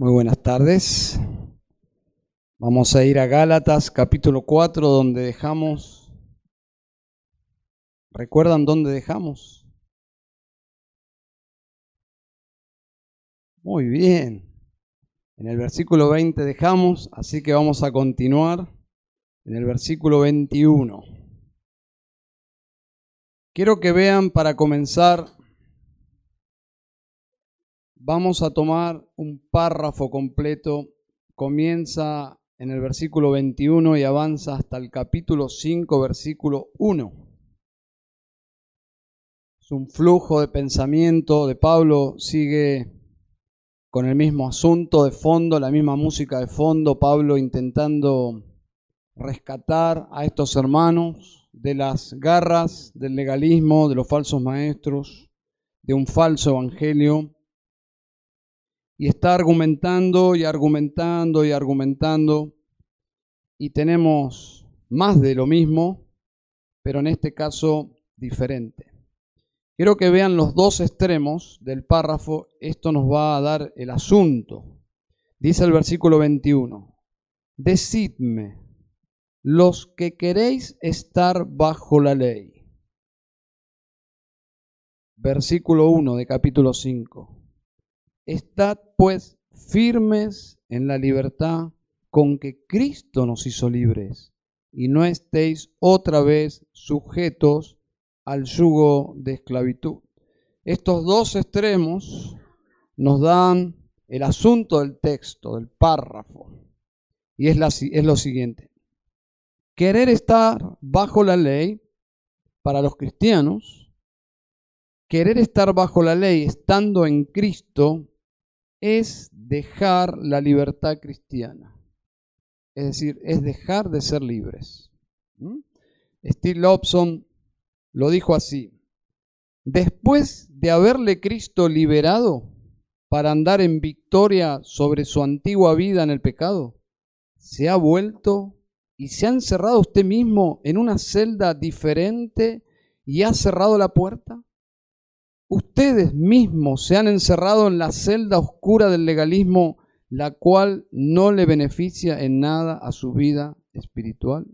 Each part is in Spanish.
Muy buenas tardes. Vamos a ir a Gálatas capítulo 4 donde dejamos... ¿Recuerdan dónde dejamos? Muy bien. En el versículo 20 dejamos, así que vamos a continuar en el versículo 21. Quiero que vean para comenzar Vamos a tomar un párrafo completo, comienza en el versículo 21 y avanza hasta el capítulo 5, versículo 1. Es un flujo de pensamiento de Pablo, sigue con el mismo asunto de fondo, la misma música de fondo, Pablo intentando rescatar a estos hermanos de las garras del legalismo, de los falsos maestros, de un falso evangelio y está argumentando y argumentando y argumentando y tenemos más de lo mismo, pero en este caso diferente. Quiero que vean los dos extremos del párrafo, esto nos va a dar el asunto. Dice el versículo 21, decidme los que queréis estar bajo la ley. Versículo 1 de capítulo 5. Estad pues firmes en la libertad con que Cristo nos hizo libres, y no estéis otra vez sujetos al yugo de esclavitud. Estos dos extremos nos dan el asunto del texto, del párrafo, y es, lo siguiente. Querer estar bajo la ley para los cristianos, querer estar bajo la ley estando en Cristo, es dejar la libertad cristiana. Es decir, es dejar de ser libres. ¿Mm? Steve Lobson lo dijo así. Después de haberle Cristo liberado para andar en victoria sobre su antigua vida en el pecado, se ha vuelto y se ha encerrado usted mismo en una celda diferente y ha cerrado la puerta. Ustedes mismos se han encerrado en la celda oscura del legalismo, la cual no le beneficia en nada a su vida espiritual.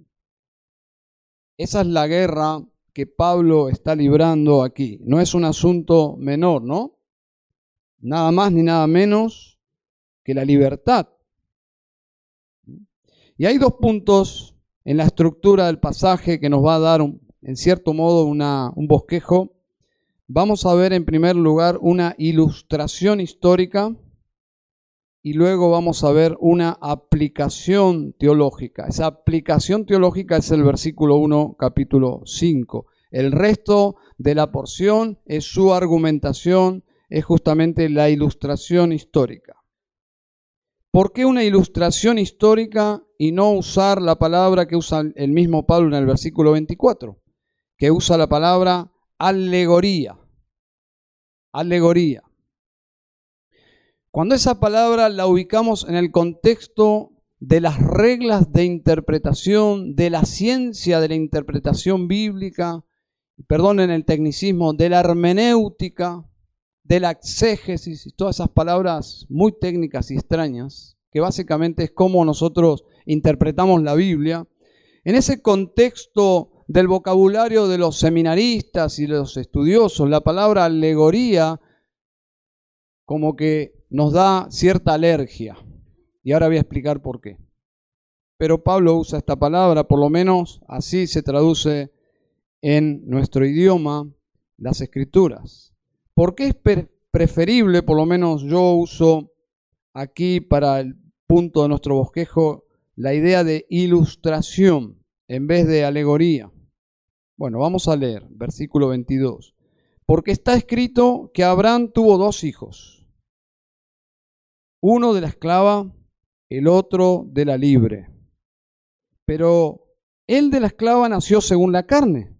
Esa es la guerra que Pablo está librando aquí. No es un asunto menor, ¿no? Nada más ni nada menos que la libertad. Y hay dos puntos en la estructura del pasaje que nos va a dar, en cierto modo, un bosquejo Vamos a ver en primer lugar una ilustración histórica y luego vamos a ver una aplicación teológica. Esa aplicación teológica es el versículo 1, capítulo 5. El resto de la porción es su argumentación, es justamente la ilustración histórica. ¿Por qué una ilustración histórica y no usar la palabra que usa el mismo Pablo en el versículo 24? Que usa la palabra alegoría. Alegoría. Cuando esa palabra la ubicamos en el contexto de las reglas de interpretación, de la ciencia de la interpretación bíblica, perdonen el tecnicismo, de la hermenéutica, de la exégesis y todas esas palabras muy técnicas y extrañas, que básicamente es cómo nosotros interpretamos la Biblia, en ese contexto del vocabulario de los seminaristas y los estudiosos, la palabra alegoría como que nos da cierta alergia. Y ahora voy a explicar por qué. Pero Pablo usa esta palabra, por lo menos así se traduce en nuestro idioma las escrituras. ¿Por qué es preferible, por lo menos yo uso aquí para el punto de nuestro bosquejo, la idea de ilustración en vez de alegoría? Bueno, vamos a leer, versículo 22. Porque está escrito que Abraham tuvo dos hijos, uno de la esclava, el otro de la libre. Pero el de la esclava nació según la carne,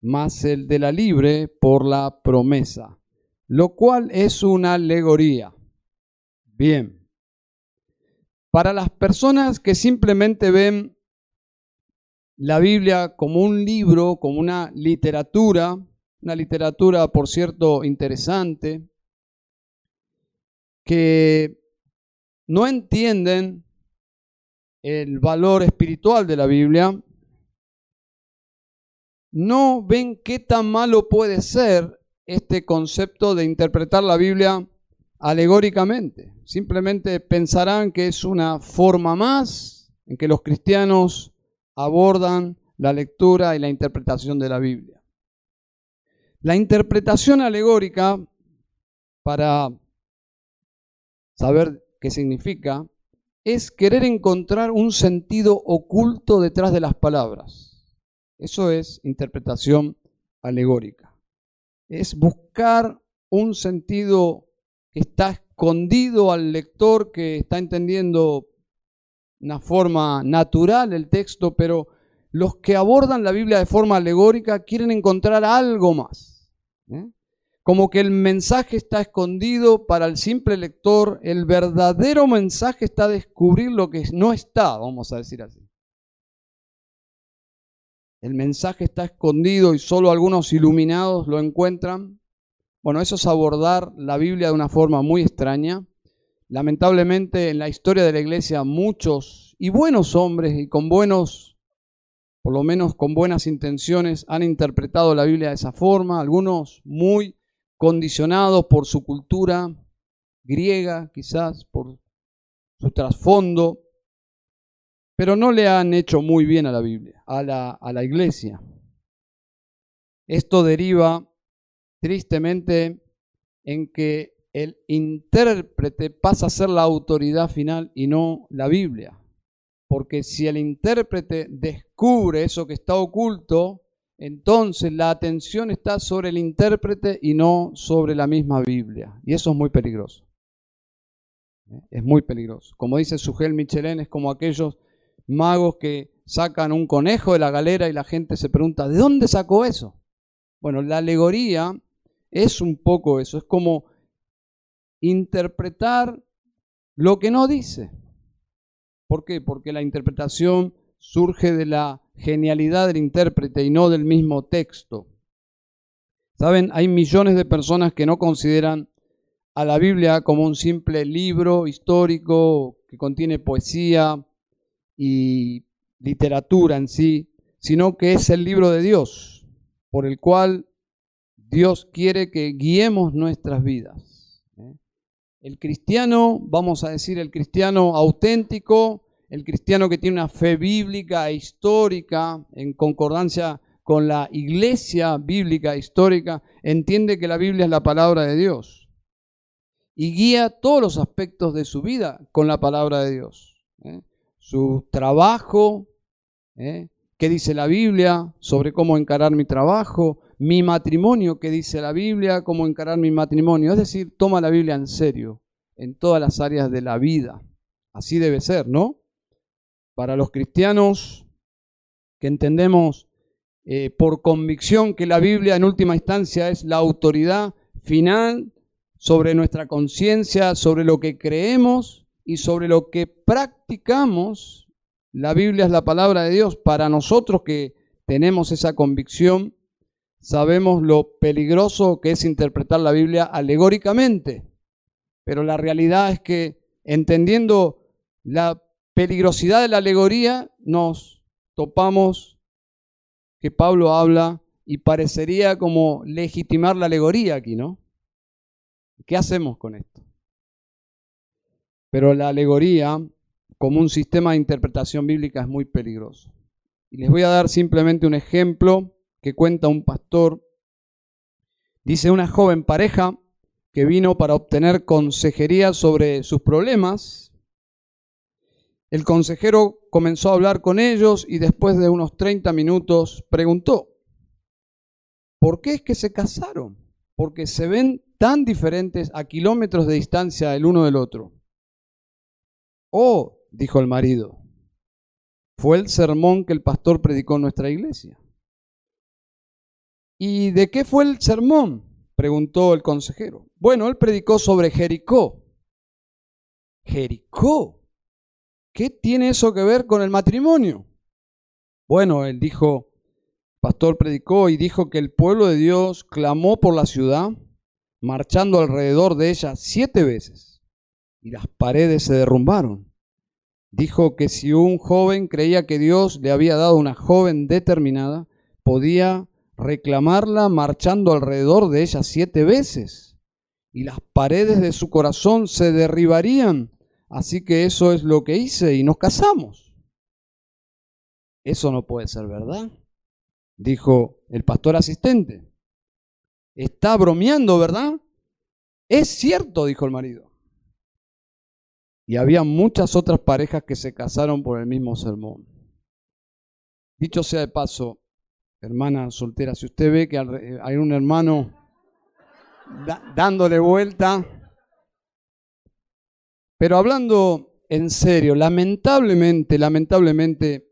más el de la libre por la promesa, lo cual es una alegoría. Bien. Para las personas que simplemente ven la Biblia como un libro, como una literatura, una literatura, por cierto, interesante, que no entienden el valor espiritual de la Biblia, no ven qué tan malo puede ser este concepto de interpretar la Biblia alegóricamente. Simplemente pensarán que es una forma más en que los cristianos abordan la lectura y la interpretación de la Biblia. La interpretación alegórica, para saber qué significa, es querer encontrar un sentido oculto detrás de las palabras. Eso es interpretación alegórica. Es buscar un sentido que está escondido al lector que está entendiendo una forma natural el texto, pero los que abordan la Biblia de forma alegórica quieren encontrar algo más. ¿eh? Como que el mensaje está escondido para el simple lector, el verdadero mensaje está a descubrir lo que no está, vamos a decir así. El mensaje está escondido y solo algunos iluminados lo encuentran. Bueno, eso es abordar la Biblia de una forma muy extraña. Lamentablemente en la historia de la iglesia muchos y buenos hombres y con buenos por lo menos con buenas intenciones, han interpretado la Biblia de esa forma, algunos muy condicionados por su cultura griega, quizás por su trasfondo, pero no le han hecho muy bien a la Biblia, a la, iglesia. Esto deriva tristemente en que el intérprete pasa a ser la autoridad final y no la Biblia. Porque si el intérprete descubre eso que está oculto, entonces la atención está sobre el intérprete y no sobre la misma Biblia. Y eso es muy peligroso. ¿Eh? Es muy peligroso. Como dice Sugel Michelin, es como aquellos magos que sacan un conejo de la galera y la gente se pregunta, ¿de dónde sacó eso? Bueno, la alegoría es un poco eso, es como interpretar lo que no dice. ¿Por qué? Porque la interpretación surge de la genialidad del intérprete y no del mismo texto. Saben, hay millones de personas que no consideran a la Biblia como un simple libro histórico que contiene poesía y literatura en sí, sino que es el libro de Dios, por el cual Dios quiere que guiemos nuestras vidas. El cristiano, vamos a decir, el cristiano auténtico, el cristiano que tiene una fe bíblica e histórica en concordancia con la iglesia bíblica e histórica, entiende que la Biblia es la palabra de Dios y guía todos los aspectos de su vida con la palabra de Dios. ¿eh? Su trabajo, ¿eh? qué dice la Biblia sobre cómo encarar mi trabajo, mi matrimonio, que dice la Biblia, cómo encarar mi matrimonio. Es decir, toma la Biblia en serio en todas las áreas de la vida. Así debe ser, ¿no? Para los cristianos que entendemos eh, por convicción que la Biblia en última instancia es la autoridad final sobre nuestra conciencia, sobre lo que creemos y sobre lo que practicamos, la Biblia es la palabra de Dios. Para nosotros que tenemos esa convicción, sabemos lo peligroso que es interpretar la Biblia alegóricamente. Pero la realidad es que entendiendo la peligrosidad de la alegoría, nos topamos que Pablo habla y parecería como legitimar la alegoría aquí, ¿no? ¿Qué hacemos con esto? Pero la alegoría como un sistema de interpretación bíblica es muy peligroso. Y les voy a dar simplemente un ejemplo que cuenta un pastor. Dice una joven pareja que vino para obtener consejería sobre sus problemas. El consejero comenzó a hablar con ellos y después de unos 30 minutos preguntó, ¿por qué es que se casaron? Porque se ven tan diferentes a kilómetros de distancia el uno del otro. Oh, dijo el marido, fue el sermón que el pastor predicó en nuestra iglesia. ¿Y de qué fue el sermón? preguntó el consejero. Bueno, él predicó sobre Jericó. Jericó. ¿Qué tiene eso que ver con el matrimonio? Bueno, él dijo, pastor predicó y dijo que el pueblo de Dios clamó por la ciudad, marchando alrededor de ella siete veces. y las paredes se derrumbaron. Dijo que si un joven creía que Dios le había dado una joven determinada, podía reclamarla marchando alrededor de ella siete veces y las paredes de su corazón se derribarían. Así que eso es lo que hice y nos casamos. Eso no puede ser verdad, dijo el pastor asistente. Está bromeando, ¿verdad? Es cierto, dijo el marido. Y había muchas otras parejas que se casaron por el mismo sermón. Dicho sea de paso, hermana soltera, si usted ve que hay un hermano dándole vuelta, pero hablando en serio, lamentablemente, lamentablemente,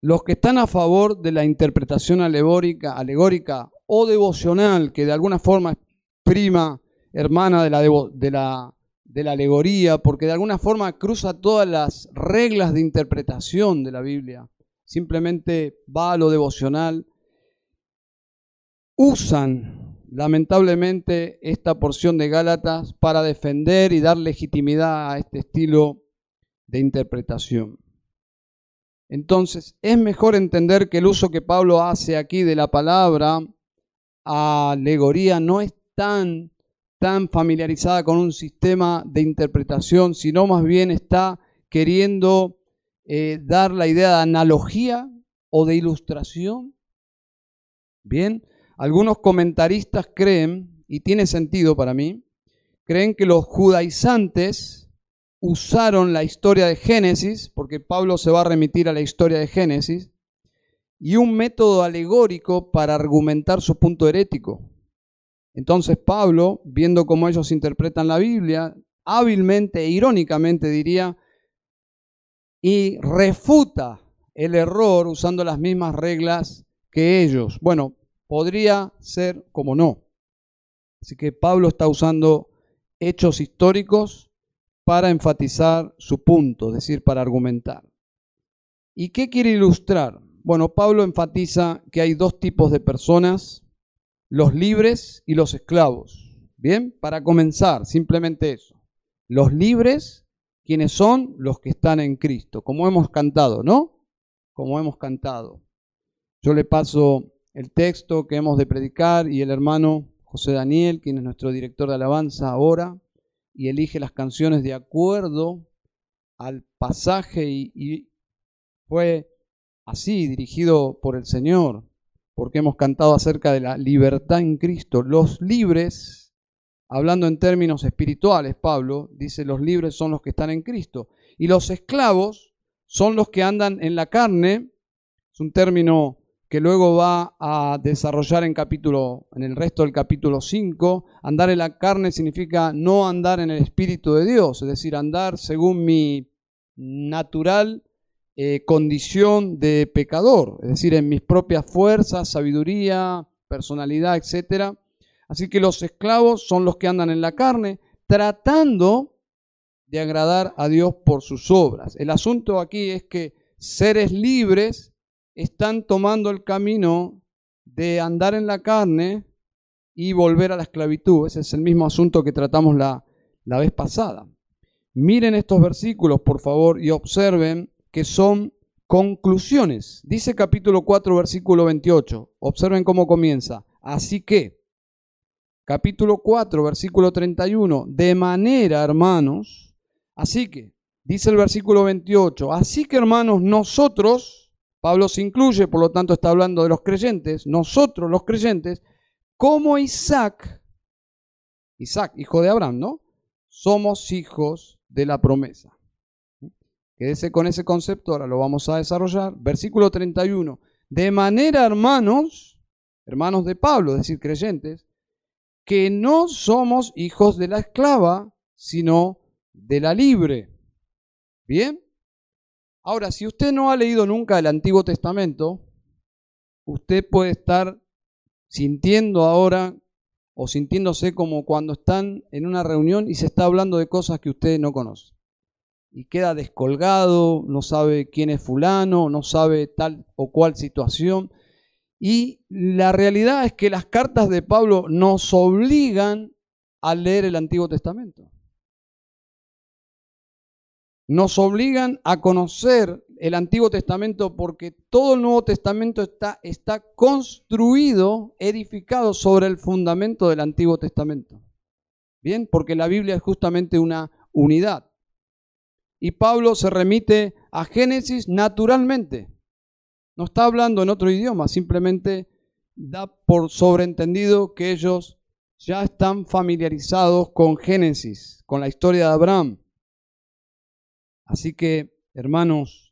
los que están a favor de la interpretación alegórica, alegórica o devocional, que de alguna forma es prima hermana de la, de, la, de la alegoría, porque de alguna forma cruza todas las reglas de interpretación de la Biblia, simplemente va a lo devocional, usan lamentablemente esta porción de Gálatas para defender y dar legitimidad a este estilo de interpretación. Entonces, es mejor entender que el uso que Pablo hace aquí de la palabra alegoría no es tan, tan familiarizada con un sistema de interpretación, sino más bien está queriendo eh, dar la idea de analogía o de ilustración. Bien, algunos comentaristas creen, y tiene sentido para mí, creen que los judaizantes usaron la historia de Génesis, porque Pablo se va a remitir a la historia de Génesis, y un método alegórico para argumentar su punto herético. Entonces Pablo, viendo cómo ellos interpretan la Biblia, hábilmente e irónicamente diría, y refuta el error usando las mismas reglas que ellos. Bueno, podría ser como no. Así que Pablo está usando hechos históricos para enfatizar su punto, es decir, para argumentar. ¿Y qué quiere ilustrar? Bueno, Pablo enfatiza que hay dos tipos de personas, los libres y los esclavos. Bien, para comenzar, simplemente eso. Los libres quienes son los que están en Cristo, como hemos cantado, ¿no? Como hemos cantado. Yo le paso el texto que hemos de predicar y el hermano José Daniel, quien es nuestro director de alabanza ahora, y elige las canciones de acuerdo al pasaje y, y fue así dirigido por el Señor, porque hemos cantado acerca de la libertad en Cristo. Los libres hablando en términos espirituales, Pablo dice, los libres son los que están en Cristo. Y los esclavos son los que andan en la carne. Es un término que luego va a desarrollar en capítulo en el resto del capítulo 5. Andar en la carne significa no andar en el espíritu de Dios, es decir, andar según mi natural eh, condición de pecador, es decir, en mis propias fuerzas, sabiduría, personalidad, etcétera Así que los esclavos son los que andan en la carne tratando de agradar a Dios por sus obras. El asunto aquí es que seres libres están tomando el camino de andar en la carne y volver a la esclavitud. Ese es el mismo asunto que tratamos la, la vez pasada. Miren estos versículos, por favor, y observen que son conclusiones. Dice capítulo 4, versículo 28. Observen cómo comienza. Así que, capítulo 4, versículo 31, de manera, hermanos, así que, dice el versículo 28, así que, hermanos, nosotros, Pablo se incluye, por lo tanto está hablando de los creyentes, nosotros los creyentes, como Isaac, Isaac, hijo de Abraham, ¿no? Somos hijos de la promesa. Quédese con ese concepto, ahora lo vamos a desarrollar. Versículo 31. De manera, hermanos, hermanos de Pablo, es decir, creyentes, que no somos hijos de la esclava, sino de la libre. ¿Bien? Ahora, si usted no ha leído nunca el Antiguo Testamento, usted puede estar sintiendo ahora o sintiéndose como cuando están en una reunión y se está hablando de cosas que usted no conoce. Y queda descolgado, no sabe quién es fulano, no sabe tal o cual situación. Y la realidad es que las cartas de Pablo nos obligan a leer el Antiguo Testamento. nos obligan a conocer el Antiguo Testamento porque todo el Nuevo Testamento está, construido, edificado sobre el fundamento del Antiguo Testamento. Bien, porque la Biblia es justamente una unidad. Y Pablo se remite a Génesis naturalmente. No está hablando en otro idioma, simplemente da por sobreentendido que ellos ya están familiarizados con Génesis, con la historia de Abraham. Así que, hermanos,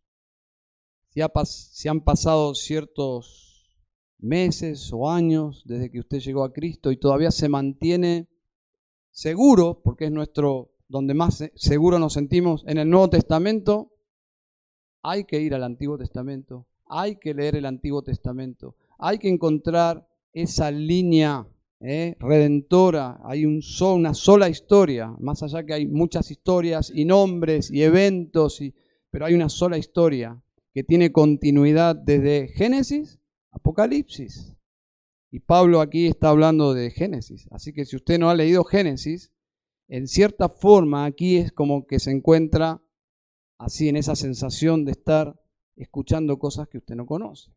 si, han pasado ciertos meses o años desde que usted llegó a Cristo y todavía se mantiene seguro, porque es nuestro donde más seguro nos sentimos en el Nuevo Testamento, hay que ir al Antiguo Testamento, hay que leer el Antiguo Testamento, hay que encontrar esa línea ¿eh? redentora, hay un una sola historia, más allá que hay muchas historias y nombres y eventos, y, pero hay una sola historia que tiene continuidad desde Génesis, Apocalipsis. Y Pablo aquí está hablando de Génesis. Así que si usted no ha leído Génesis, en cierta forma aquí es como que se encuentra así en esa sensación de estar escuchando cosas que usted no conoce.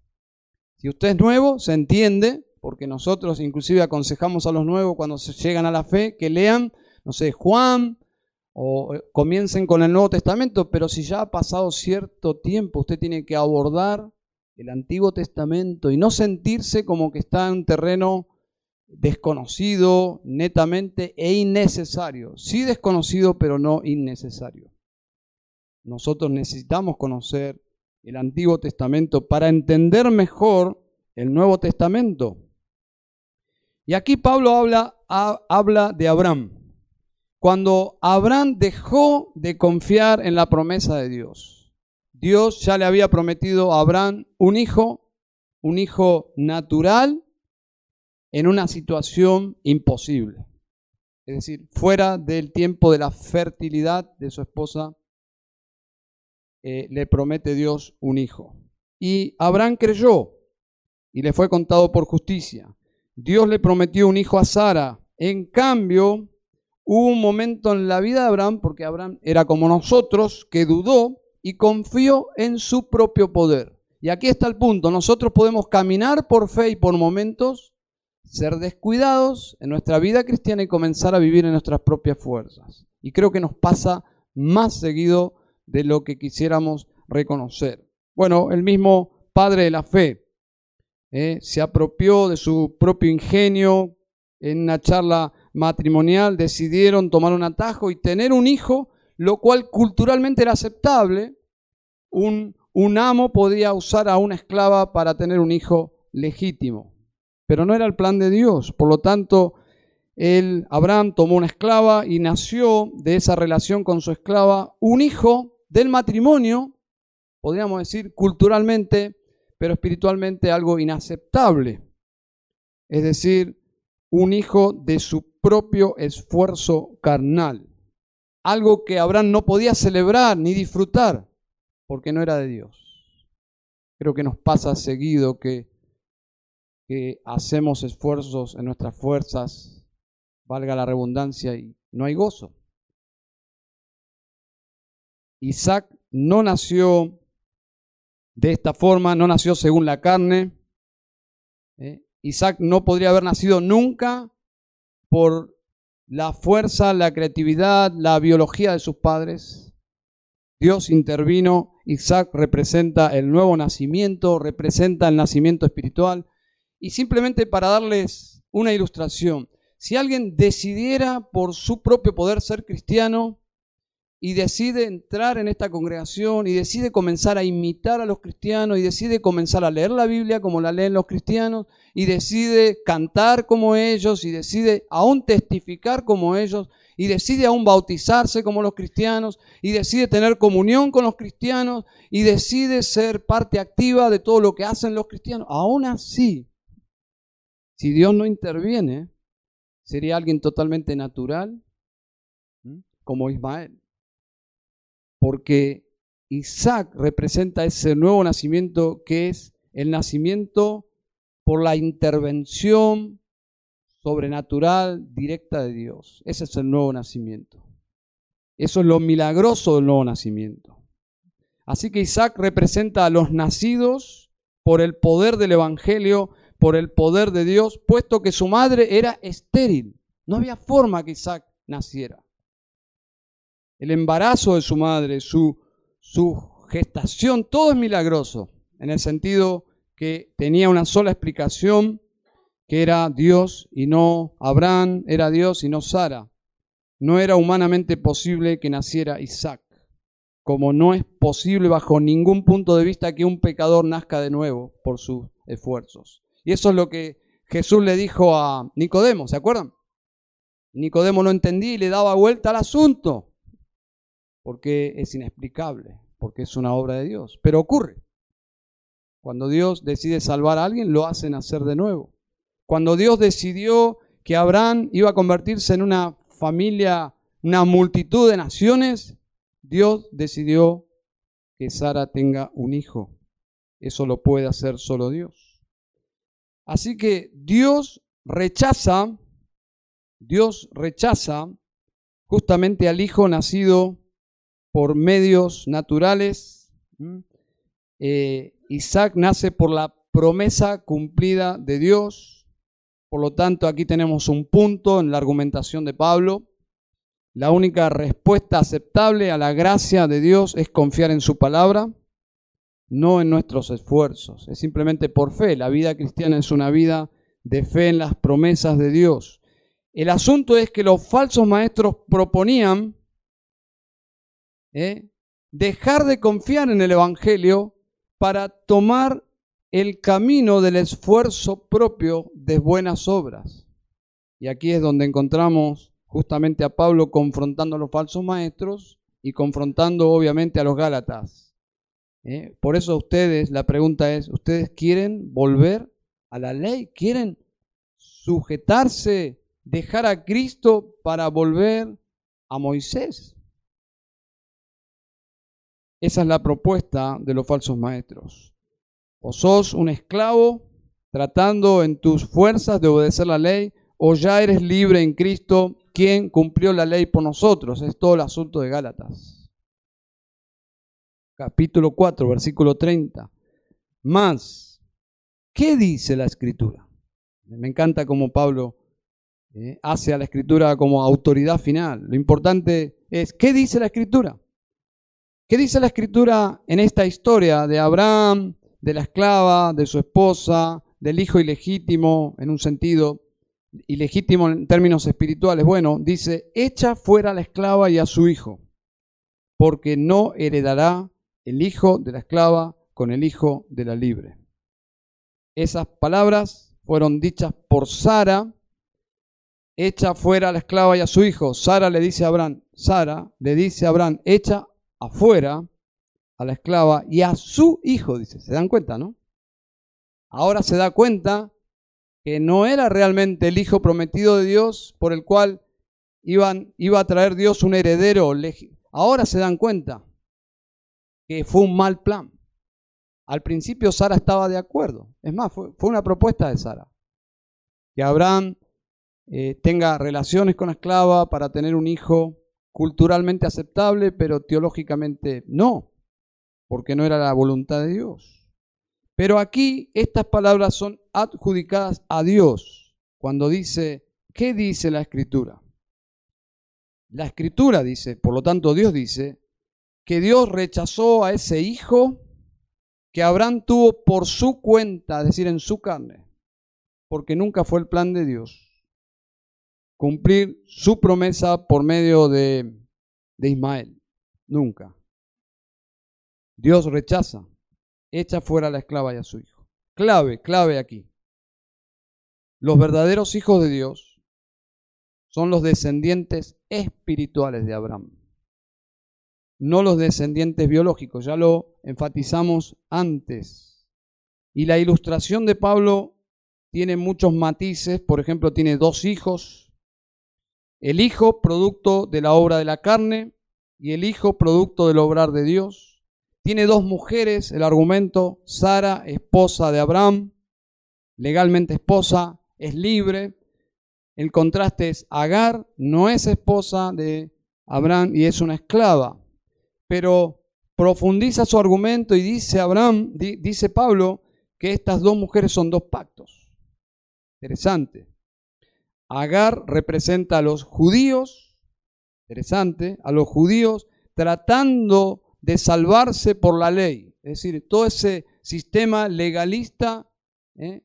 Si usted es nuevo, se entiende, porque nosotros inclusive aconsejamos a los nuevos cuando se llegan a la fe que lean, no sé, Juan o eh, comiencen con el Nuevo Testamento, pero si ya ha pasado cierto tiempo, usted tiene que abordar el Antiguo Testamento y no sentirse como que está en un terreno desconocido netamente e innecesario. Sí desconocido, pero no innecesario. Nosotros necesitamos conocer el Antiguo Testamento para entender mejor el Nuevo Testamento. Y aquí Pablo habla, de Abraham. Cuando Abraham dejó de confiar en la promesa de Dios, Dios ya le había prometido a Abraham un hijo, un hijo natural, en una situación imposible. Es decir, fuera del tiempo de la fertilidad de su esposa, eh, le promete Dios un hijo. Y Abraham creyó y le fue contado por justicia. Dios le prometió un hijo a Sara. En cambio, hubo un momento en la vida de Abraham, porque Abraham era como nosotros, que dudó y confió en su propio poder. Y aquí está el punto. Nosotros podemos caminar por fe y por momentos ser descuidados en nuestra vida cristiana y comenzar a vivir en nuestras propias fuerzas. Y creo que nos pasa más seguido de lo que quisiéramos reconocer. Bueno, el mismo padre de la fe ¿eh? se apropió de su propio ingenio en una charla matrimonial, decidieron tomar un atajo y tener un hijo, lo cual culturalmente era aceptable. Un, un amo podía usar a una esclava para tener un hijo legítimo, pero no era el plan de Dios. Por lo tanto, él, Abraham tomó una esclava y nació de esa relación con su esclava un hijo del matrimonio, podríamos decir culturalmente pero espiritualmente algo inaceptable. Es decir, un hijo de su propio esfuerzo carnal. Algo que Abraham no podía celebrar ni disfrutar porque no era de Dios. Creo que nos pasa seguido que, que hacemos esfuerzos en nuestras fuerzas, valga la redundancia, y no hay gozo. Isaac no nació de esta forma, no nació según la carne. ¿eh? Isaac no podría haber nacido nunca por la fuerza, la creatividad, la biología de sus padres. Dios intervino, Isaac representa el nuevo nacimiento, representa el nacimiento espiritual. Y simplemente para darles una ilustración, si alguien decidiera por su propio poder ser cristiano, y decide entrar en esta congregación y decide comenzar a imitar a los cristianos y decide comenzar a leer la Biblia como la leen los cristianos y decide cantar como ellos y decide aún testificar como ellos y decide aún bautizarse como los cristianos y decide tener comunión con los cristianos y decide ser parte activa de todo lo que hacen los cristianos. Aún así, si Dios no interviene, sería alguien totalmente natural como Ismael porque Isaac representa ese nuevo nacimiento que es el nacimiento por la intervención sobrenatural directa de Dios. Ese es el nuevo nacimiento. Eso es lo milagroso del nuevo nacimiento. Así que Isaac representa a los nacidos por el poder del Evangelio, por el poder de Dios, puesto que su madre era estéril. No había forma que Isaac naciera. El embarazo de su madre, su, gestación, todo es milagroso, en el sentido que tenía una sola explicación, que era Dios y no Abraham, era Dios y no Sara. No era humanamente posible que naciera Isaac, como no es posible bajo ningún punto de vista que un pecador nazca de nuevo por sus esfuerzos. Y eso es lo que Jesús le dijo a Nicodemo, ¿se acuerdan? Nicodemo no entendía y le daba vuelta al asunto, porque es inexplicable, porque es una obra de Dios. Pero ocurre. Cuando Dios decide salvar a alguien, lo hace nacer de nuevo. Cuando Dios decidió que Abraham iba a convertirse en una familia, una multitud de naciones, Dios decidió que Sara tenga un hijo. Eso lo puede hacer solo Dios. Así que Dios rechaza, Dios rechaza justamente al hijo nacido por medios naturales. Eh, Isaac nace por la promesa cumplida de Dios. Por lo tanto, aquí tenemos un punto en la argumentación de Pablo. La única respuesta aceptable a la gracia de Dios es confiar en su palabra, no en nuestros esfuerzos. Es simplemente por fe. La vida cristiana es una vida de fe en las promesas de Dios. El asunto es que los falsos maestros proponían ¿eh? dejar de confiar en el Evangelio para tomar el camino del esfuerzo propio de buenas obras. Y aquí es donde encontramos justamente a Pablo confrontando a los falsos maestros y confrontando obviamente a los Gálatas. ¿Eh? Por eso ustedes, la pregunta es, ¿ustedes quieren volver a la ley? ¿Quieren sujetarse, dejar a Cristo para volver a Moisés? Esa es la propuesta de los falsos maestros. O sos un esclavo tratando en tus fuerzas de obedecer la ley, o ya eres libre en Cristo, quien cumplió la ley por nosotros. Es todo el asunto de Gálatas. Capítulo 4, versículo 30. Más, ¿qué dice la escritura? Me encanta cómo Pablo eh, hace a la escritura como autoridad final. Lo importante es, ¿qué dice la escritura? ¿Qué dice la escritura en esta historia de Abraham, de la esclava, de su esposa, del hijo ilegítimo, en un sentido ilegítimo en términos espirituales. Bueno, dice, echa fuera a la esclava y a su hijo, porque no heredará el hijo de la esclava con el hijo de la libre. Esas palabras fueron dichas por Sara, echa fuera a la esclava y a su hijo. Sara le dice a Abraham, Sara le dice a Abraham, echa afuera a la esclava y a su hijo, dice. ¿Se dan cuenta, no? Ahora se da cuenta que no era realmente el hijo prometido de Dios por el cual iban, iba a traer Dios un heredero. Ahora se dan cuenta que fue un mal plan. Al principio Sara estaba de acuerdo. Es más, fue, una propuesta de Sara. Que Abraham eh, tenga relaciones con la esclava para tener un hijo culturalmente aceptable, pero teológicamente no porque no era la voluntad de Dios. Pero aquí estas palabras son adjudicadas a Dios cuando dice, ¿qué dice la escritura? La escritura dice, por lo tanto Dios dice, que Dios rechazó a ese hijo que Abraham tuvo por su cuenta, es decir, en su carne, porque nunca fue el plan de Dios cumplir su promesa por medio de, de Ismael, nunca. Dios rechaza, echa fuera a la esclava y a su hijo. Clave, clave aquí. Los verdaderos hijos de Dios son los descendientes espirituales de Abraham, no los descendientes biológicos, ya lo enfatizamos antes. Y la ilustración de Pablo tiene muchos matices, por ejemplo, tiene dos hijos, el hijo producto de la obra de la carne y el hijo producto del obrar de Dios. Tiene dos mujeres, el argumento, Sara, esposa de Abraham, legalmente esposa, es libre. El contraste es Agar, no es esposa de Abraham y es una esclava. Pero profundiza su argumento y dice Abraham, dice Pablo, que estas dos mujeres son dos pactos. Interesante. Agar representa a los judíos, interesante, a los judíos tratando de salvarse por la ley. Es decir, todo ese sistema legalista ¿eh?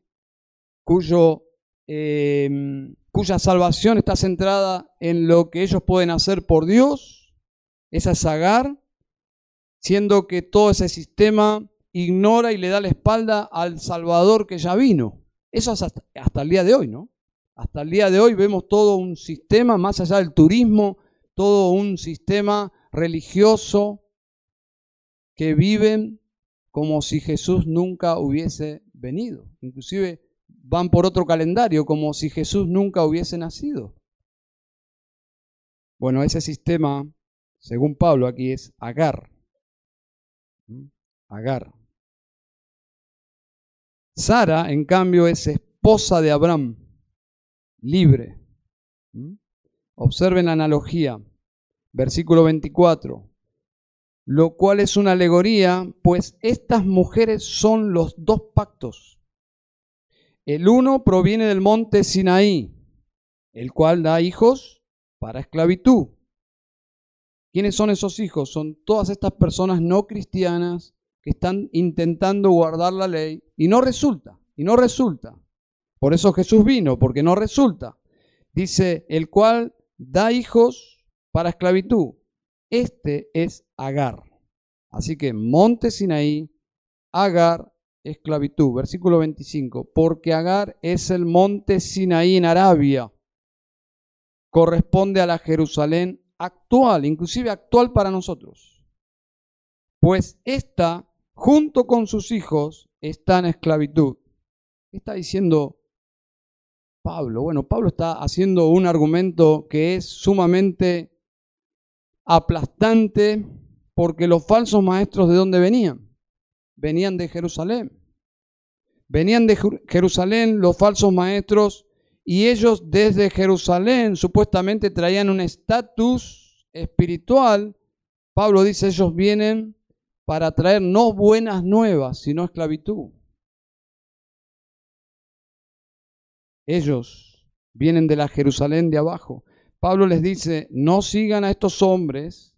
cuyo, em, cuya salvación está centrada en lo que ellos pueden hacer por Dios, esa es Agar, siendo que todo ese sistema ignora y le da la espalda al Salvador que ya vino. Eso es hasta el día de hoy, ¿no? Hasta el día de hoy vemos todo un sistema, más allá del turismo, todo un sistema religioso que viven como si Jesús nunca hubiese venido. Inclusive van por otro calendario, como si Jesús nunca hubiese nacido. Bueno, ese sistema, según Pablo aquí, es Agar. ¿Mm? Agar. Sara, en cambio, es esposa de Abraham, libre. Observen la analogía. Versículo 24 lo cual es una alegoría, pues estas mujeres son los dos pactos. El uno proviene del monte Sinaí, el cual da hijos para esclavitud. ¿Quiénes son esos hijos? Son todas estas personas no cristianas que están intentando guardar la ley y no resulta, y no resulta. Por eso Jesús vino, porque no resulta. Dice, el cual da hijos para esclavitud. Este es Agar. Así que monte Sinaí, Agar, esclavitud. Versículo 25. Porque Agar es el monte Sinaí en Arabia. Corresponde a la Jerusalén actual, inclusive actual para nosotros. Pues esta, junto con sus hijos, está en esclavitud. ¿Qué está diciendo Pablo? Bueno, Pablo está haciendo un argumento que es sumamente aplastante porque los falsos maestros de dónde venían? Venían de Jerusalén. Venían de Jerusalén los falsos maestros y ellos desde Jerusalén supuestamente traían un estatus espiritual. Pablo dice, ellos vienen para traer no buenas nuevas, sino esclavitud. Ellos vienen de la Jerusalén de abajo. Pablo les dice, no sigan a estos hombres.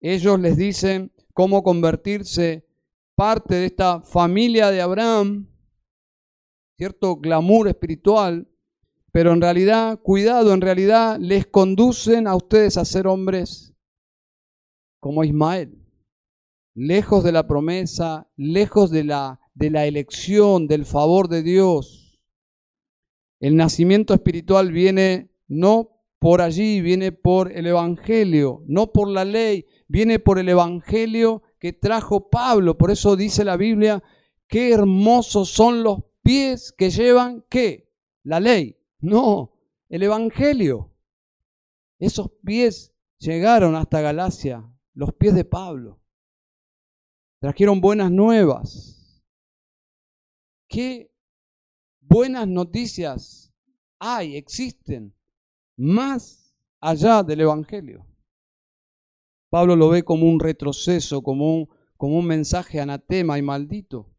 Ellos les dicen cómo convertirse parte de esta familia de Abraham, cierto glamour espiritual, pero en realidad, cuidado, en realidad les conducen a ustedes a ser hombres como Ismael, lejos de la promesa, lejos de la, de la elección, del favor de Dios. El nacimiento espiritual viene no por allí, viene por el Evangelio, no por la ley, viene por el Evangelio que trajo Pablo. Por eso dice la Biblia, qué hermosos son los pies que llevan, ¿qué? La ley. No, el Evangelio. Esos pies llegaron hasta Galacia, los pies de Pablo. Trajeron buenas nuevas. ¿Qué buenas noticias hay, existen más allá del Evangelio. Pablo lo ve como un retroceso, como un, como un mensaje anatema y maldito.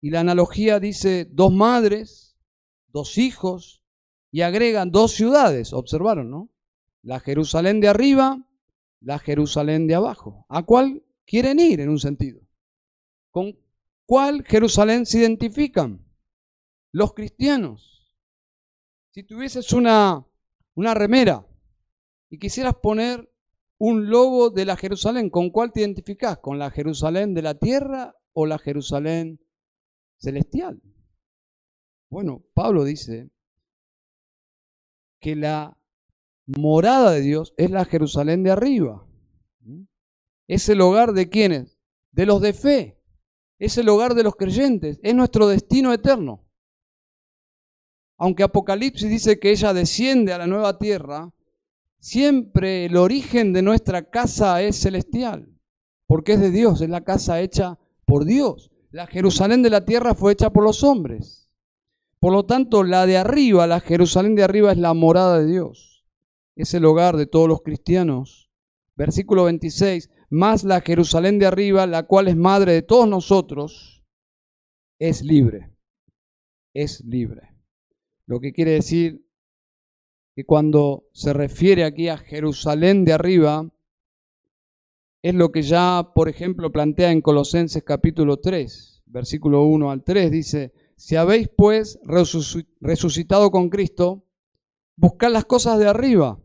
Y la analogía dice dos madres, dos hijos, y agregan dos ciudades, observaron, ¿no? La Jerusalén de arriba, la Jerusalén de abajo. ¿A cuál quieren ir en un sentido? ¿Con cuál Jerusalén se identifican? Los cristianos. Si tuvieses una una remera y quisieras poner un logo de la Jerusalén, ¿con cuál te identificás? ¿Con la Jerusalén de la tierra o la Jerusalén celestial? Bueno, Pablo dice que la morada de Dios es la Jerusalén de arriba. Es el hogar de quienes? De los de fe. Es el hogar de los creyentes. Es nuestro destino eterno aunque Apocalipsis dice que ella desciende a la nueva tierra, siempre el origen de nuestra casa es celestial, porque es de Dios, es la casa hecha por Dios. La Jerusalén de la tierra fue hecha por los hombres. Por lo tanto, la de arriba, la Jerusalén de arriba es la morada de Dios. Es el hogar de todos los cristianos versículo 26, más la Jerusalén de arriba, la cual es madre de todos nosotros, es libre, es libre. Lo que quiere decir que cuando se refiere aquí a Jerusalén de arriba, es lo que ya, por ejemplo, plantea en Colosenses capítulo 3, versículo 1 al 3, dice, si habéis pues resucitado con Cristo, buscad las cosas de arriba,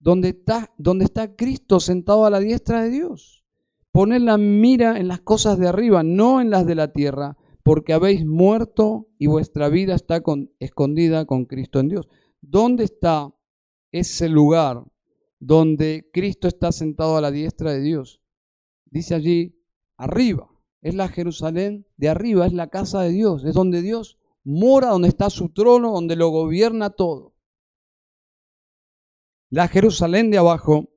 donde está, está Cristo sentado a la diestra de Dios. Poned la mira en las cosas de arriba, no en las de la tierra, porque habéis muerto y vuestra vida está escondida con Cristo en Dios. ¿Dónde está ese lugar donde Cristo está sentado a la diestra de Dios? Dice allí, arriba es la Jerusalén de arriba, es la casa de Dios, es donde Dios mora, donde está su trono, donde lo gobierna todo. La Jerusalén de abajo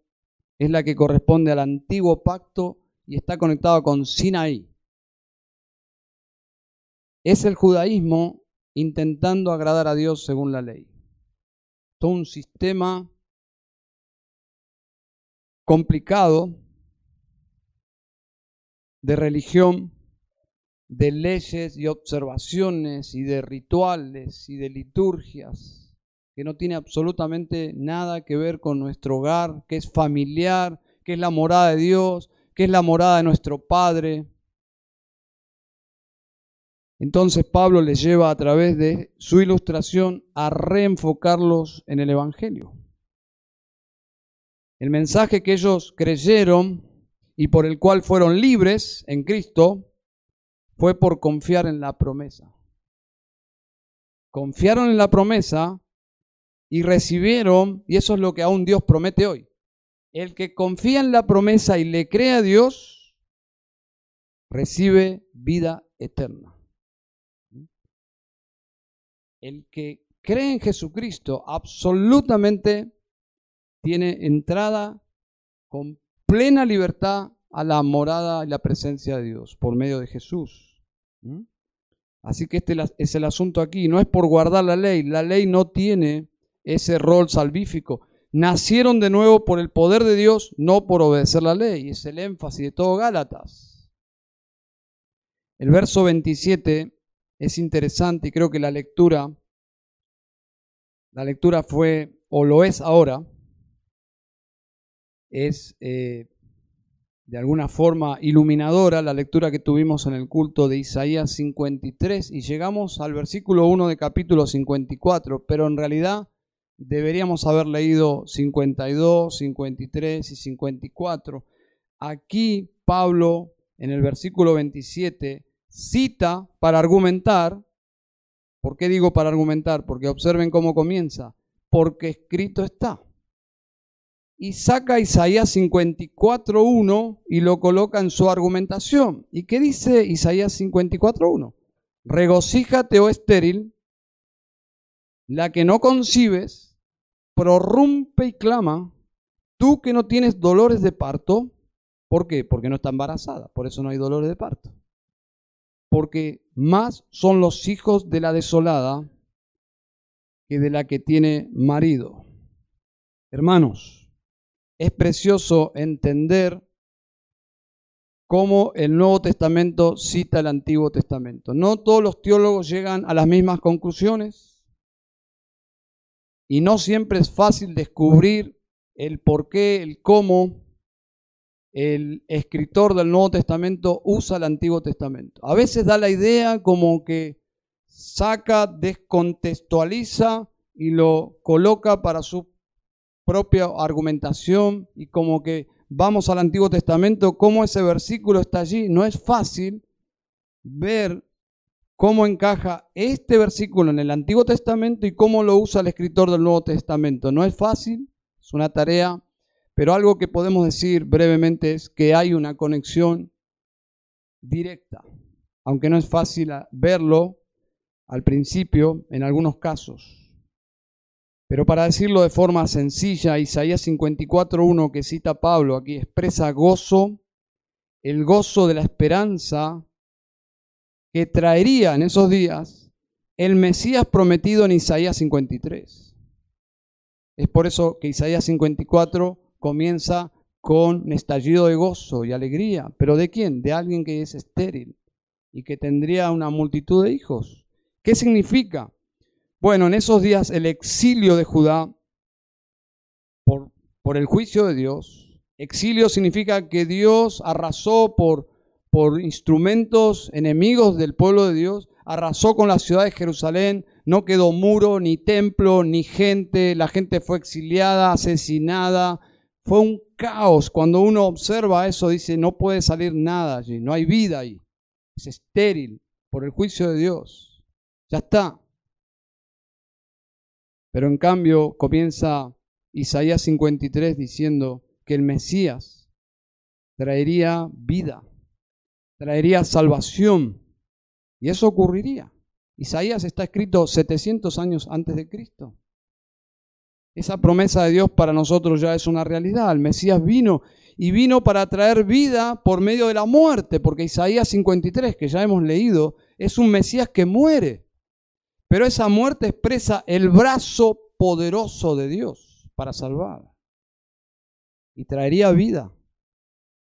es la que corresponde al antiguo pacto y está conectada con Sinaí. Es el judaísmo intentando agradar a Dios según la ley. Todo un sistema complicado de religión, de leyes y observaciones y de rituales y de liturgias, que no tiene absolutamente nada que ver con nuestro hogar, que es familiar, que es la morada de Dios, que es la morada de nuestro Padre. Entonces Pablo les lleva a través de su ilustración a reenfocarlos en el Evangelio. El mensaje que ellos creyeron y por el cual fueron libres en Cristo fue por confiar en la promesa. Confiaron en la promesa y recibieron, y eso es lo que aún Dios promete hoy. El que confía en la promesa y le cree a Dios, recibe vida eterna. El que cree en Jesucristo absolutamente tiene entrada con plena libertad a la morada y la presencia de Dios por medio de Jesús. Así que este es el asunto aquí. No es por guardar la ley. La ley no tiene ese rol salvífico. Nacieron de nuevo por el poder de Dios, no por obedecer la ley. Es el énfasis de todo Gálatas. El verso 27 es interesante y creo que la lectura, la lectura fue, o lo es ahora, es eh, de alguna forma iluminadora la lectura que tuvimos en el culto de Isaías 53 y llegamos al versículo 1 de capítulo 54, pero en realidad deberíamos haber leído 52, 53 y 54. Aquí Pablo en el versículo 27 cita para argumentar, ¿por qué digo para argumentar? Porque observen cómo comienza, porque escrito está y saca Isaías 54.1 y lo coloca en su argumentación. ¿Y qué dice Isaías 54.1? Regocíjate, oh estéril, la que no concibes, prorrumpe y clama, tú que no tienes dolores de parto. ¿Por qué? Porque no está embarazada, por eso no hay dolores de parto. Porque más son los hijos de la desolada que de la que tiene marido. Hermanos, es precioso entender cómo el Nuevo Testamento cita el Antiguo Testamento. No todos los teólogos llegan a las mismas conclusiones y no siempre es fácil descubrir el por qué, el cómo el escritor del Nuevo Testamento usa el Antiguo Testamento. A veces da la idea como que saca, descontextualiza y lo coloca para su propia argumentación y como que vamos al Antiguo Testamento, cómo ese versículo está allí. No es fácil ver cómo encaja este versículo en el Antiguo Testamento y cómo lo usa el escritor del Nuevo Testamento. No es fácil, es una tarea, pero algo que podemos decir brevemente es que hay una conexión directa, aunque no es fácil verlo al principio en algunos casos. Pero para decirlo de forma sencilla, Isaías 54.1 que cita Pablo aquí expresa gozo, el gozo de la esperanza que traería en esos días el Mesías prometido en Isaías 53. Es por eso que Isaías 54 comienza con estallido de gozo y alegría. ¿Pero de quién? De alguien que es estéril y que tendría una multitud de hijos. ¿Qué significa? Bueno, en esos días el exilio de Judá por, por el juicio de Dios. Exilio significa que Dios arrasó por, por instrumentos enemigos del pueblo de Dios, arrasó con la ciudad de Jerusalén, no quedó muro, ni templo, ni gente, la gente fue exiliada, asesinada, fue un caos. Cuando uno observa eso dice, no puede salir nada allí, no hay vida ahí, es estéril por el juicio de Dios. Ya está. Pero en cambio comienza Isaías 53 diciendo que el Mesías traería vida, traería salvación. Y eso ocurriría. Isaías está escrito 700 años antes de Cristo. Esa promesa de Dios para nosotros ya es una realidad. El Mesías vino y vino para traer vida por medio de la muerte, porque Isaías 53, que ya hemos leído, es un Mesías que muere. Pero esa muerte expresa el brazo poderoso de Dios para salvar. Y traería vida.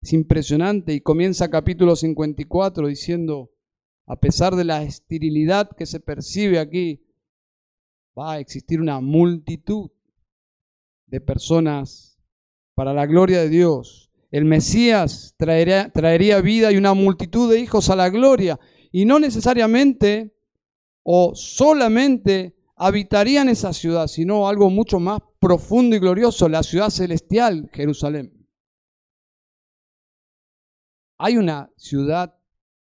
Es impresionante. Y comienza capítulo 54 diciendo, a pesar de la esterilidad que se percibe aquí, va a existir una multitud de personas para la gloria de Dios. El Mesías traería, traería vida y una multitud de hijos a la gloria. Y no necesariamente o solamente habitarían esa ciudad, sino algo mucho más profundo y glorioso, la ciudad celestial, Jerusalén. Hay una ciudad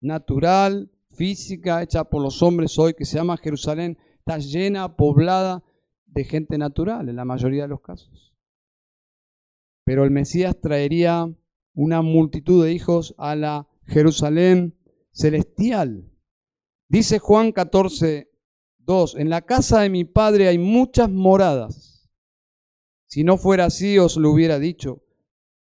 natural, física, hecha por los hombres hoy, que se llama Jerusalén, está llena, poblada de gente natural en la mayoría de los casos. Pero el Mesías traería una multitud de hijos a la Jerusalén celestial. Dice Juan 14, 2, en la casa de mi padre hay muchas moradas. Si no fuera así os lo hubiera dicho,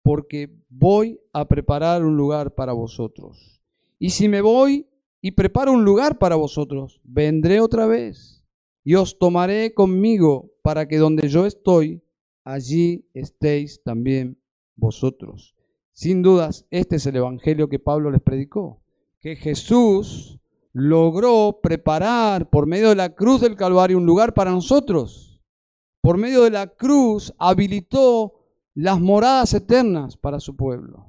porque voy a preparar un lugar para vosotros. Y si me voy y preparo un lugar para vosotros, vendré otra vez y os tomaré conmigo para que donde yo estoy, allí estéis también vosotros. Sin dudas, este es el Evangelio que Pablo les predicó, que Jesús logró preparar por medio de la cruz del Calvario un lugar para nosotros. Por medio de la cruz habilitó las moradas eternas para su pueblo.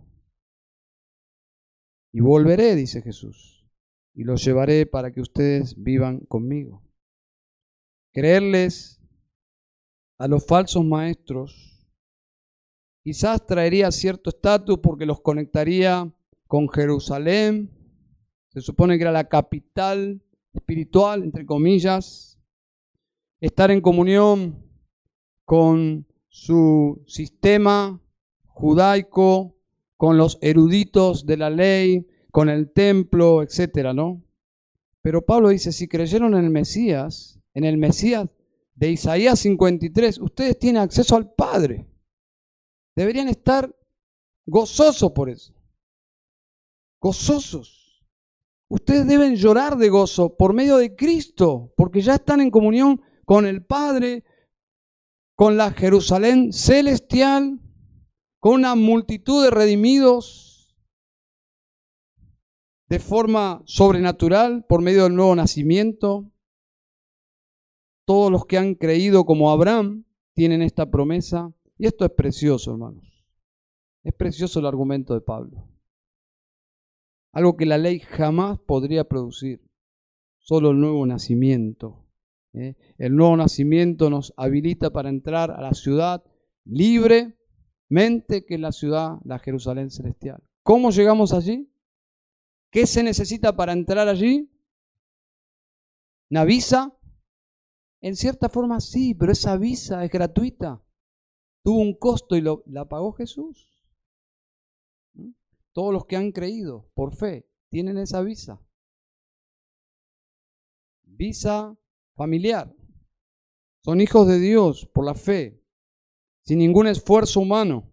Y volveré, dice Jesús, y los llevaré para que ustedes vivan conmigo. Creerles a los falsos maestros quizás traería cierto estatus porque los conectaría con Jerusalén, se supone que era la capital espiritual, entre comillas. Estar en comunión con su sistema judaico, con los eruditos de la ley, con el templo, etcétera, ¿no? Pero Pablo dice, si creyeron en el Mesías, en el Mesías de Isaías 53, ustedes tienen acceso al Padre. Deberían estar gozosos por eso. Gozosos. Ustedes deben llorar de gozo por medio de Cristo, porque ya están en comunión con el Padre, con la Jerusalén celestial, con una multitud de redimidos de forma sobrenatural por medio del nuevo nacimiento. Todos los que han creído como Abraham tienen esta promesa. Y esto es precioso, hermanos. Es precioso el argumento de Pablo algo que la ley jamás podría producir, solo el nuevo nacimiento. ¿eh? El nuevo nacimiento nos habilita para entrar a la ciudad libremente, que es la ciudad, la Jerusalén celestial. ¿Cómo llegamos allí? ¿Qué se necesita para entrar allí? ¿Una visa? En cierta forma sí, pero esa visa es gratuita. Tuvo un costo y la pagó Jesús. Todos los que han creído por fe tienen esa visa. Visa familiar. Son hijos de Dios por la fe, sin ningún esfuerzo humano.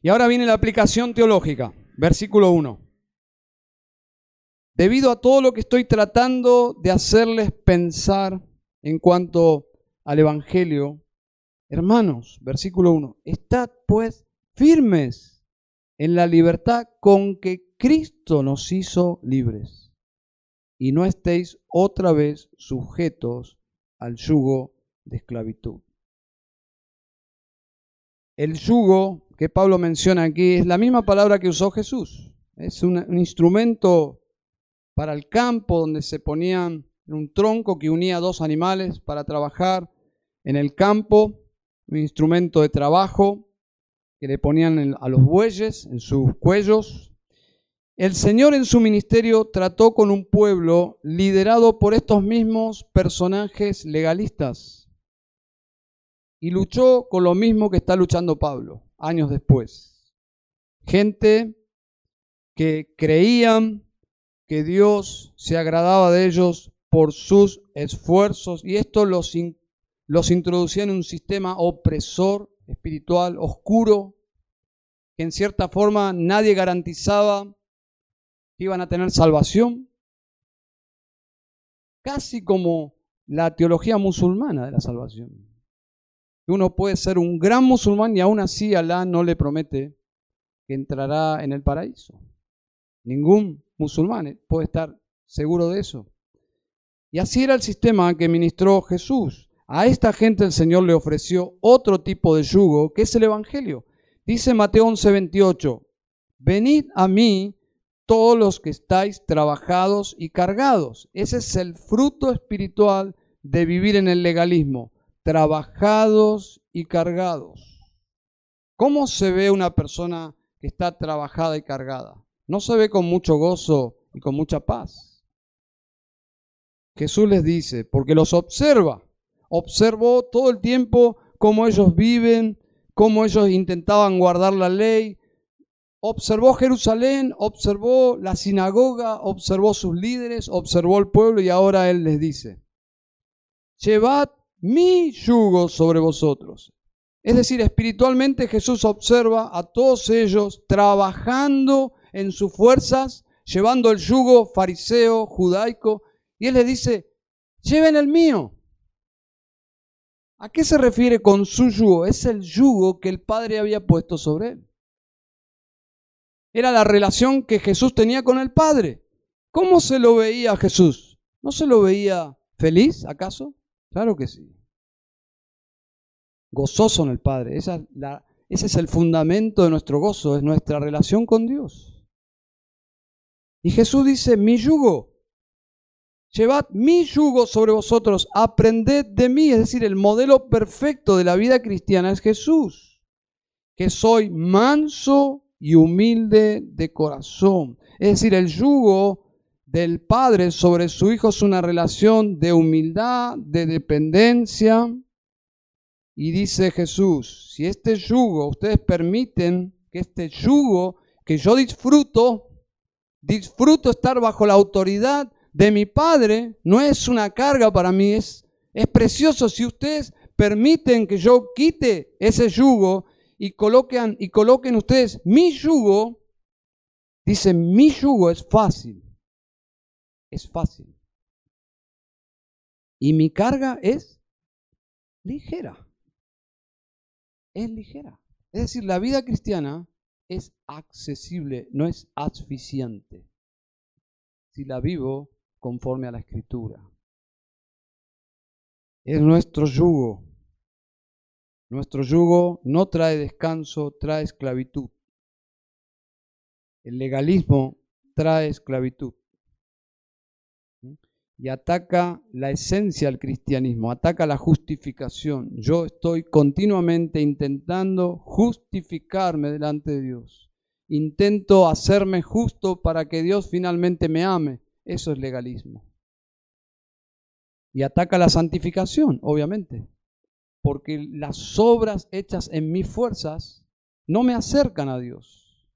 Y ahora viene la aplicación teológica, versículo 1. Debido a todo lo que estoy tratando de hacerles pensar en cuanto al Evangelio, hermanos, versículo 1, estad pues firmes en la libertad con que Cristo nos hizo libres, y no estéis otra vez sujetos al yugo de esclavitud. El yugo que Pablo menciona aquí es la misma palabra que usó Jesús. Es un, instrumento para el campo donde se ponían un tronco que unía dos animales para trabajar en el campo, un instrumento de trabajo que le ponían a los bueyes en sus cuellos. El Señor en su ministerio trató con un pueblo liderado por estos mismos personajes legalistas y luchó con lo mismo que está luchando Pablo años después. Gente que creían que Dios se agradaba de ellos por sus esfuerzos y esto los, los introducía en un sistema opresor, espiritual, oscuro, que en cierta forma nadie garantizaba que iban a tener salvación, casi como la teología musulmana de la salvación. Uno puede ser un gran musulmán y aún así Alá no le promete que entrará en el paraíso. Ningún musulmán puede estar seguro de eso. Y así era el sistema que ministró Jesús. A esta gente el Señor le ofreció otro tipo de yugo, que es el Evangelio. Dice Mateo 11:28, venid a mí todos los que estáis trabajados y cargados. Ese es el fruto espiritual de vivir en el legalismo, trabajados y cargados. ¿Cómo se ve una persona que está trabajada y cargada? No se ve con mucho gozo y con mucha paz. Jesús les dice, porque los observa, observó todo el tiempo cómo ellos viven, cómo ellos intentaban guardar la ley, observó Jerusalén, observó la sinagoga, observó sus líderes, observó el pueblo y ahora Él les dice, llevad mi yugo sobre vosotros. Es decir, espiritualmente Jesús observa a todos ellos trabajando en sus fuerzas, llevando el yugo fariseo, judaico, y él le dice, lleven el mío. ¿A qué se refiere con su yugo? Es el yugo que el Padre había puesto sobre él. Era la relación que Jesús tenía con el Padre. ¿Cómo se lo veía Jesús? ¿No se lo veía feliz, acaso? Claro que sí. Gozoso en el Padre. ese es el fundamento de nuestro gozo, es nuestra relación con Dios. Y Jesús dice, mi yugo, llevad mi yugo sobre vosotros, aprended de mí. Es decir, el modelo perfecto de la vida cristiana es Jesús, que soy manso y humilde de corazón. Es decir, el yugo del Padre sobre su Hijo es una relación de humildad, de dependencia. Y dice Jesús, si este yugo, ustedes permiten que este yugo que yo disfruto, disfruto estar bajo la autoridad de mi Padre, no es una carga para mí, es, es precioso si ustedes permiten que yo quite ese yugo y coloquen, y coloquen ustedes mi yugo, dice, mi yugo es fácil, es fácil. Y mi carga es ligera, es ligera. Es decir, la vida cristiana es accesible, no es asfixiante. Si la vivo conforme a la escritura. Es nuestro yugo. Nuestro yugo no trae descanso, trae esclavitud. El legalismo trae esclavitud y ataca la esencia del cristianismo, ataca la justificación. Yo estoy continuamente intentando justificarme delante de Dios. Intento hacerme justo para que Dios finalmente me ame. Eso es legalismo. Y ataca la santificación, obviamente, porque las obras hechas en mis fuerzas no me acercan a Dios.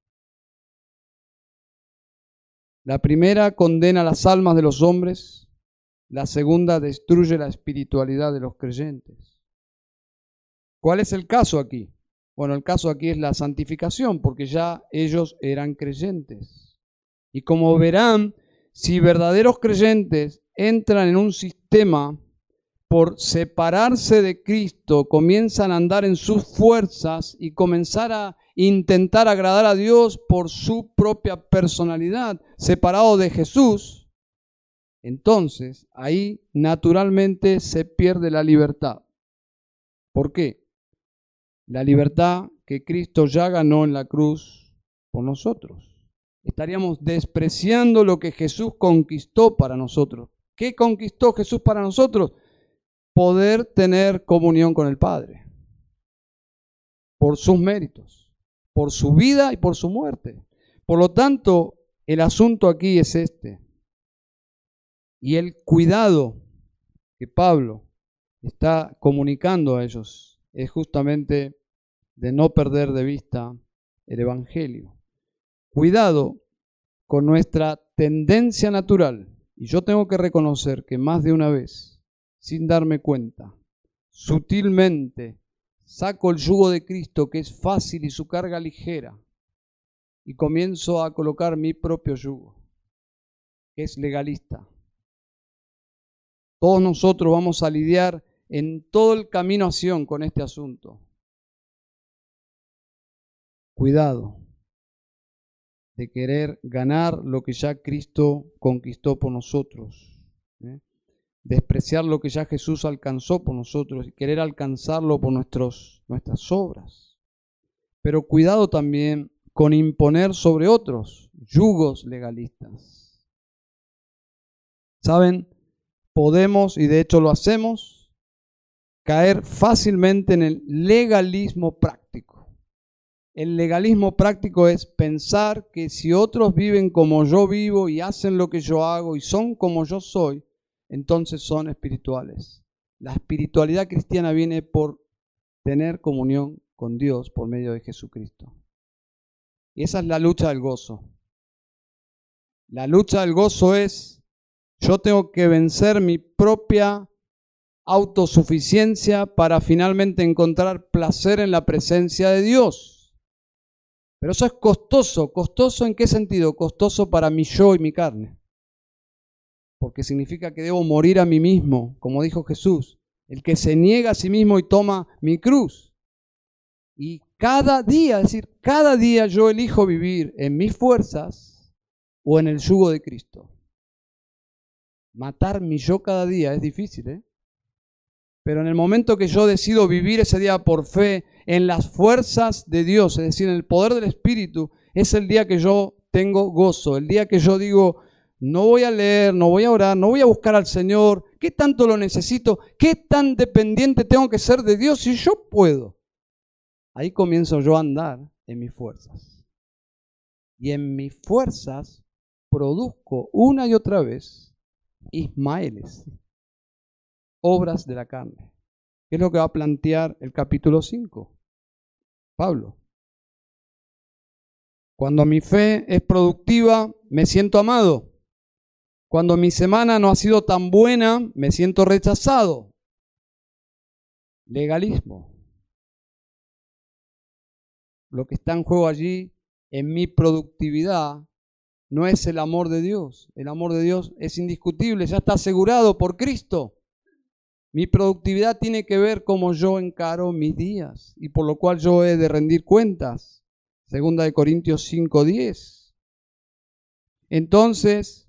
La primera condena las almas de los hombres la segunda destruye la espiritualidad de los creyentes. ¿Cuál es el caso aquí? Bueno, el caso aquí es la santificación, porque ya ellos eran creyentes. Y como verán, si verdaderos creyentes entran en un sistema por separarse de Cristo, comienzan a andar en sus fuerzas y comenzar a intentar agradar a Dios por su propia personalidad, separado de Jesús, entonces ahí naturalmente se pierde la libertad. ¿Por qué? La libertad que Cristo ya ganó en la cruz por nosotros. Estaríamos despreciando lo que Jesús conquistó para nosotros. ¿Qué conquistó Jesús para nosotros? Poder tener comunión con el Padre. Por sus méritos, por su vida y por su muerte. Por lo tanto, el asunto aquí es este. Y el cuidado que Pablo está comunicando a ellos es justamente de no perder de vista el Evangelio. Cuidado con nuestra tendencia natural. Y yo tengo que reconocer que más de una vez, sin darme cuenta, sutilmente saco el yugo de Cristo que es fácil y su carga ligera y comienzo a colocar mi propio yugo, que es legalista. Todos nosotros vamos a lidiar en todo el camino a con este asunto. Cuidado de querer ganar lo que ya Cristo conquistó por nosotros. ¿eh? Despreciar lo que ya Jesús alcanzó por nosotros y querer alcanzarlo por nuestras obras. Pero cuidado también con imponer sobre otros yugos legalistas. ¿Saben? Podemos, y de hecho lo hacemos, caer fácilmente en el legalismo práctico. El legalismo práctico es pensar que si otros viven como yo vivo y hacen lo que yo hago y son como yo soy, entonces son espirituales. La espiritualidad cristiana viene por tener comunión con Dios por medio de Jesucristo. Y esa es la lucha del gozo. La lucha del gozo es yo tengo que vencer mi propia autosuficiencia para finalmente encontrar placer en la presencia de Dios. Pero eso es costoso. ¿Costoso en qué sentido? Costoso para mi yo y mi carne. Porque significa que debo morir a mí mismo, como dijo Jesús, el que se niega a sí mismo y toma mi cruz. Y cada día, es decir, cada día yo elijo vivir en mis fuerzas o en el yugo de Cristo. Matar mi yo cada día es difícil, ¿eh? Pero en el momento que yo decido vivir ese día por fe en las fuerzas de Dios, es decir, en el poder del Espíritu, es el día que yo tengo gozo, el día que yo digo, no voy a leer, no voy a orar, no voy a buscar al Señor, ¿qué tanto lo necesito? ¿Qué tan dependiente tengo que ser de Dios si yo puedo? Ahí comienzo yo a andar en mis fuerzas. Y en mis fuerzas produzco una y otra vez Ismaeles, obras de la carne. ¿Qué es lo que va a plantear el capítulo 5? Pablo. Cuando mi fe es productiva, me siento amado. Cuando mi semana no ha sido tan buena, me siento rechazado. Legalismo. Lo que está en juego allí en mi productividad no es el amor de Dios. El amor de Dios es indiscutible, ya está asegurado por Cristo. Mi productividad tiene que ver cómo yo encaro mis días y por lo cual yo he de rendir cuentas. Segunda de Corintios 5:10. Entonces,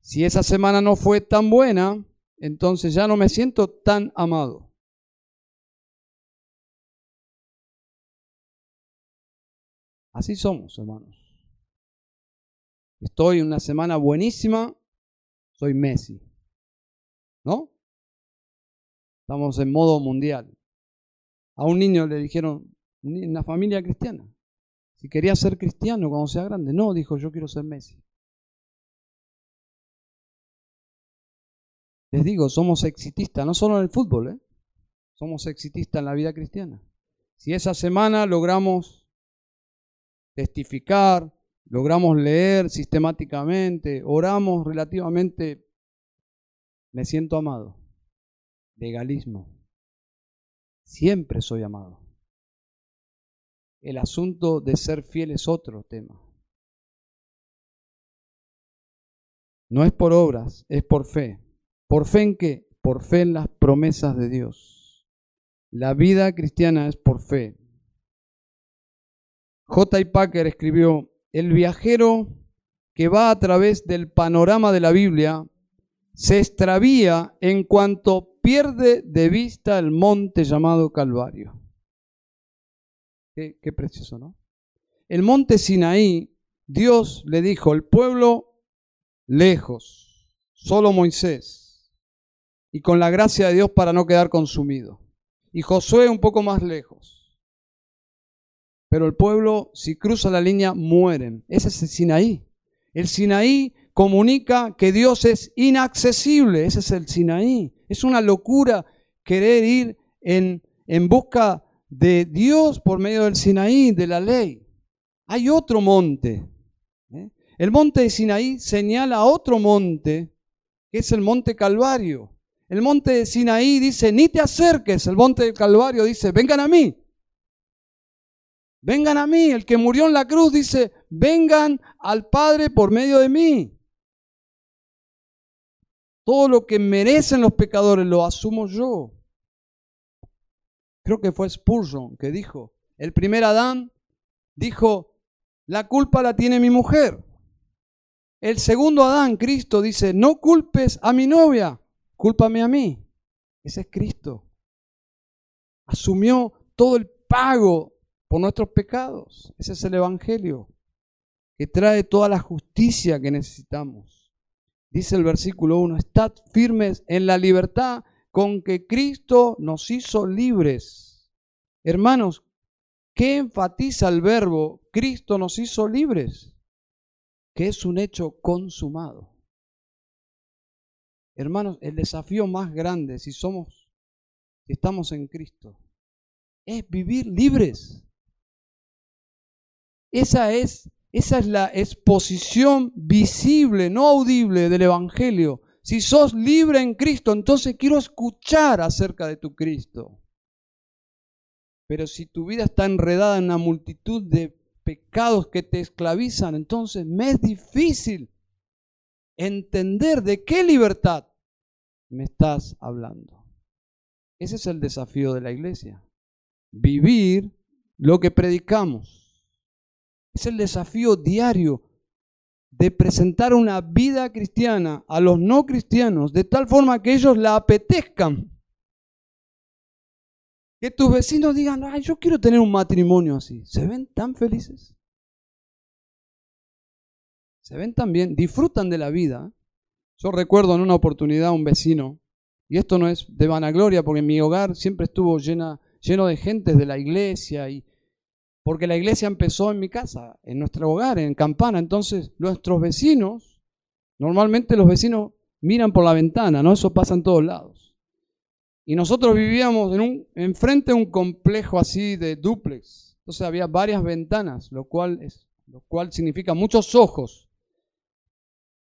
si esa semana no fue tan buena, entonces ya no me siento tan amado. Así somos, hermanos. Estoy en una semana buenísima, soy Messi. ¿No? Estamos en modo mundial. A un niño le dijeron, una familia cristiana, si quería ser cristiano cuando sea grande. No, dijo, yo quiero ser Messi. Les digo, somos exitistas, no solo en el fútbol, ¿eh? somos exitistas en la vida cristiana. Si esa semana logramos testificar, logramos leer sistemáticamente, oramos relativamente, me siento amado. Legalismo. Siempre soy amado. El asunto de ser fiel es otro tema. No es por obras, es por fe. ¿Por fe en qué? por fe en las promesas de Dios. La vida cristiana es por fe. J. Packer escribió, el viajero que va a través del panorama de la Biblia se extravía en cuanto pierde de vista el monte llamado Calvario. Qué, precioso, ¿no? El monte Sinaí, Dios le dijo, el pueblo lejos, solo Moisés, y con la gracia de Dios para no quedar consumido. Y Josué un poco más lejos. Pero el pueblo, si cruza la línea, mueren. Ese es el Sinaí. El Sinaí comunica que Dios es inaccesible. Ese es el Sinaí. Es una locura querer ir en, en busca de Dios por medio del Sinaí, de la ley. Hay otro monte. ¿eh? El monte de Sinaí señala otro monte, que es el monte Calvario. El monte de Sinaí dice, ni te acerques. El monte del Calvario dice, vengan a mí. Vengan a mí. El que murió en la cruz dice, vengan al Padre por medio de mí. Todo lo que merecen los pecadores lo asumo yo. Creo que fue Spurgeon que dijo, el primer Adán dijo, la culpa la tiene mi mujer. El segundo Adán, Cristo, dice, no culpes a mi novia, cúlpame a mí. Ese es Cristo. Asumió todo el pago por nuestros pecados. Ese es el Evangelio que trae toda la justicia que necesitamos. Dice el versículo 1, estad firmes en la libertad con que Cristo nos hizo libres. Hermanos, ¿qué enfatiza el verbo Cristo nos hizo libres? Que es un hecho consumado. Hermanos, el desafío más grande si somos, si estamos en Cristo, es vivir libres. Esa es, esa es la exposición visible, no audible del Evangelio. Si sos libre en Cristo, entonces quiero escuchar acerca de tu Cristo. Pero si tu vida está enredada en una multitud de pecados que te esclavizan, entonces me es difícil entender de qué libertad me estás hablando. Ese es el desafío de la iglesia. Vivir lo que predicamos. Es el desafío diario de presentar una vida cristiana a los no cristianos de tal forma que ellos la apetezcan. Que tus vecinos digan, ay, yo quiero tener un matrimonio así. ¿Se ven tan felices? ¿Se ven tan bien? Disfrutan de la vida. Yo recuerdo en una oportunidad a un vecino, y esto no es de vanagloria, porque mi hogar siempre estuvo llena, lleno de gentes de la iglesia y, porque la iglesia empezó en mi casa, en nuestro hogar, en Campana. Entonces, nuestros vecinos, normalmente los vecinos miran por la ventana, ¿no? Eso pasa en todos lados. Y nosotros vivíamos en un, enfrente de un complejo así de duplex. Entonces había varias ventanas, lo cual, es, lo cual significa muchos ojos.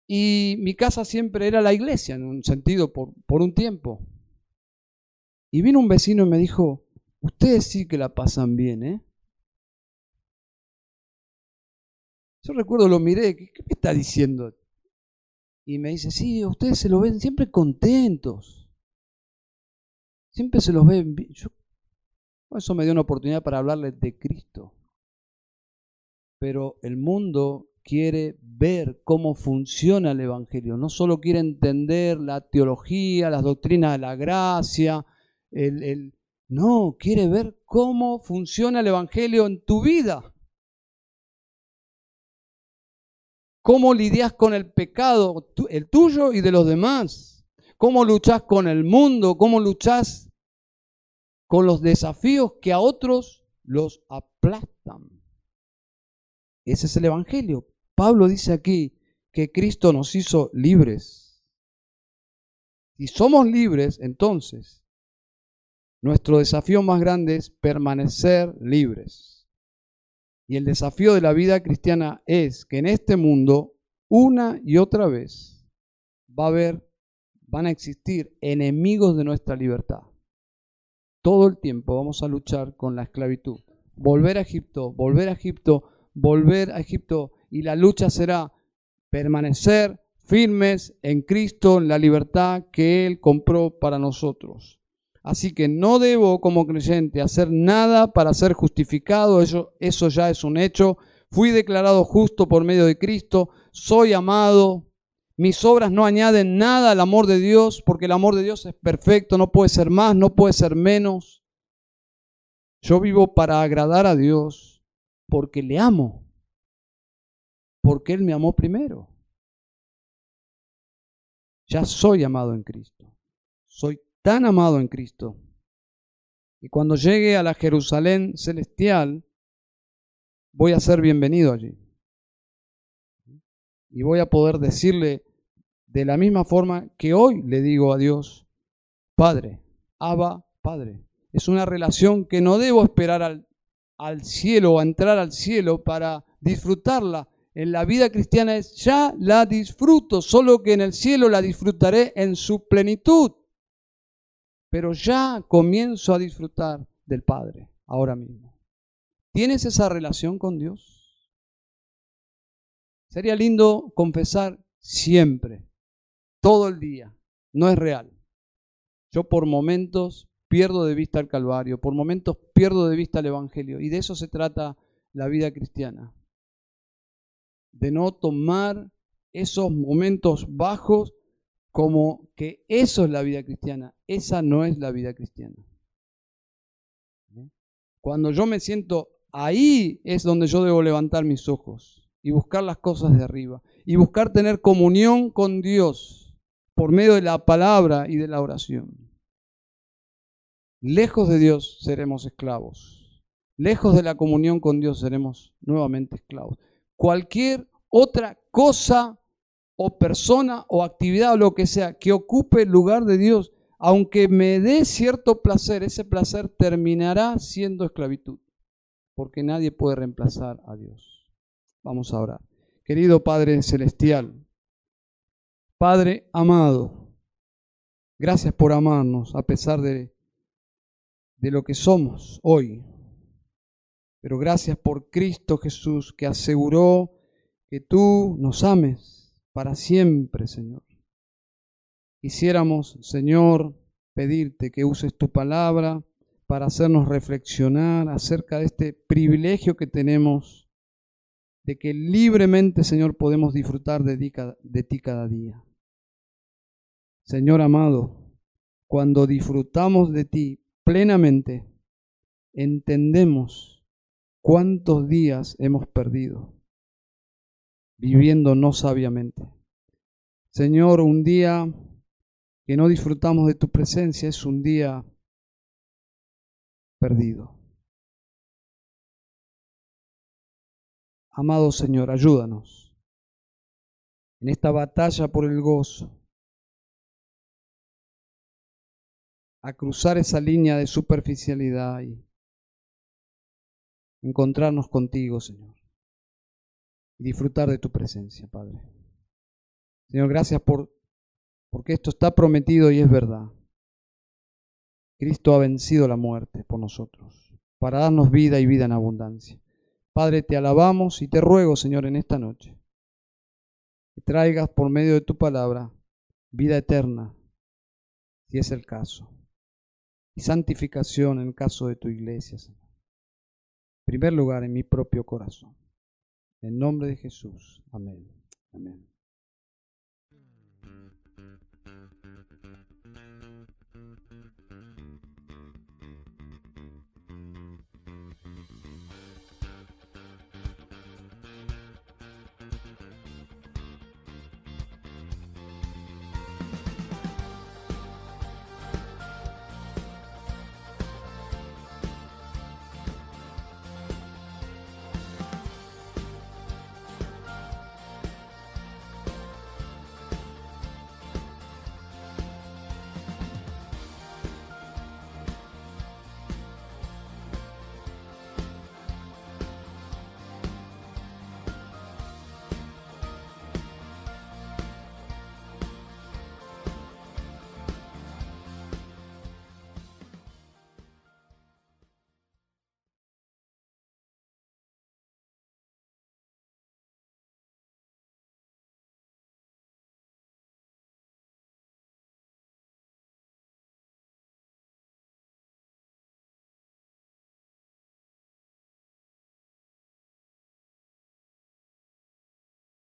Y mi casa siempre era la iglesia, en un sentido, por, por un tiempo. Y vino un vecino y me dijo, ustedes sí que la pasan bien, ¿eh? Yo recuerdo, lo miré, ¿qué, me está diciendo? Y me dice, sí, ustedes se lo ven siempre contentos. Siempre se los ven bien. eso me dio una oportunidad para hablarles de Cristo. Pero el mundo quiere ver cómo funciona el Evangelio. No solo quiere entender la teología, las doctrinas de la gracia, el, no, quiere ver cómo funciona el Evangelio en tu vida. Cómo lidias con el pecado, el tuyo y de los demás, cómo luchas con el mundo, cómo luchas con los desafíos que a otros los aplastan. Ese es el Evangelio. Pablo dice aquí que Cristo nos hizo libres. Si somos libres, entonces nuestro desafío más grande es permanecer libres. Y el desafío de la vida cristiana es que en este mundo, una y otra vez, va a haber, van a existir enemigos de nuestra libertad. Todo el tiempo vamos a luchar con la esclavitud. Volver a Egipto, volver a Egipto, volver a Egipto. Y la lucha será permanecer firmes en Cristo, en la libertad que Él compró para nosotros. Así que no debo como creyente hacer nada para ser justificado, eso, eso ya es un hecho. Fui declarado justo por medio de Cristo, soy amado, mis obras no añaden nada al amor de Dios, porque el amor de Dios es perfecto, no puede ser más, no puede ser menos. Yo vivo para agradar a Dios porque le amo, porque Él me amó primero. Ya soy amado en Cristo, soy tan amado en Cristo. Y cuando llegue a la Jerusalén celestial, voy a ser bienvenido allí y voy a poder decirle de la misma forma que hoy le digo a Dios, Padre, Abba, Padre. Es una relación que no debo esperar al, cielo o entrar al cielo para disfrutarla. En la vida cristiana es ya la disfruto, solo que en el cielo la disfrutaré en su plenitud. Pero ya comienzo a disfrutar del Padre ahora mismo. ¿Tienes esa relación con Dios? Sería lindo confesar siempre, todo el día. No es real. Yo por momentos pierdo de vista el Calvario, por momentos pierdo de vista el Evangelio. Y de eso se trata la vida cristiana. De no tomar esos momentos bajos como que eso es la vida cristiana. Esa no es la vida cristiana. Cuando yo me siento ahí es donde yo debo levantar mis ojos y buscar las cosas de arriba y buscar tener comunión con Dios por medio de la palabra y de la oración. Lejos de Dios seremos esclavos. Lejos de la comunión con Dios seremos nuevamente esclavos. Cualquier otra cosa o persona o actividad o lo que sea que ocupe el lugar de Dios, aunque me dé cierto placer, ese placer terminará siendo esclavitud, porque nadie puede reemplazar a Dios. Vamos a orar. Querido Padre Celestial, Padre amado, gracias por amarnos a pesar de, de lo que somos hoy. Pero gracias por Cristo Jesús que aseguró que tú nos ames para siempre, Señor. Quisiéramos, Señor, pedirte que uses tu palabra para hacernos reflexionar acerca de este privilegio que tenemos de que libremente, Señor, podemos disfrutar de ti, cada día. Señor amado, cuando disfrutamos de ti plenamente, entendemos cuántos días hemos perdido viviendo no sabiamente. Señor, un día que no disfrutamos de tu presencia es un día perdido. Amado Señor, ayúdanos en esta batalla por el gozo, a cruzar esa línea de superficialidad y encontrarnos contigo, Señor, disfrutar de tu presencia, Padre. Señor, gracias por porque esto está prometido y es verdad. Cristo ha vencido la muerte por nosotros, para darnos vida y vida en abundancia. Padre, te alabamos y te ruego, Señor, en esta noche, que traigas por medio de tu palabra vida eterna, si es el caso, y santificación en el caso de tu iglesia, Señor. En primer lugar, en mi propio corazón. En nombre de Jesús. Amén. Amén.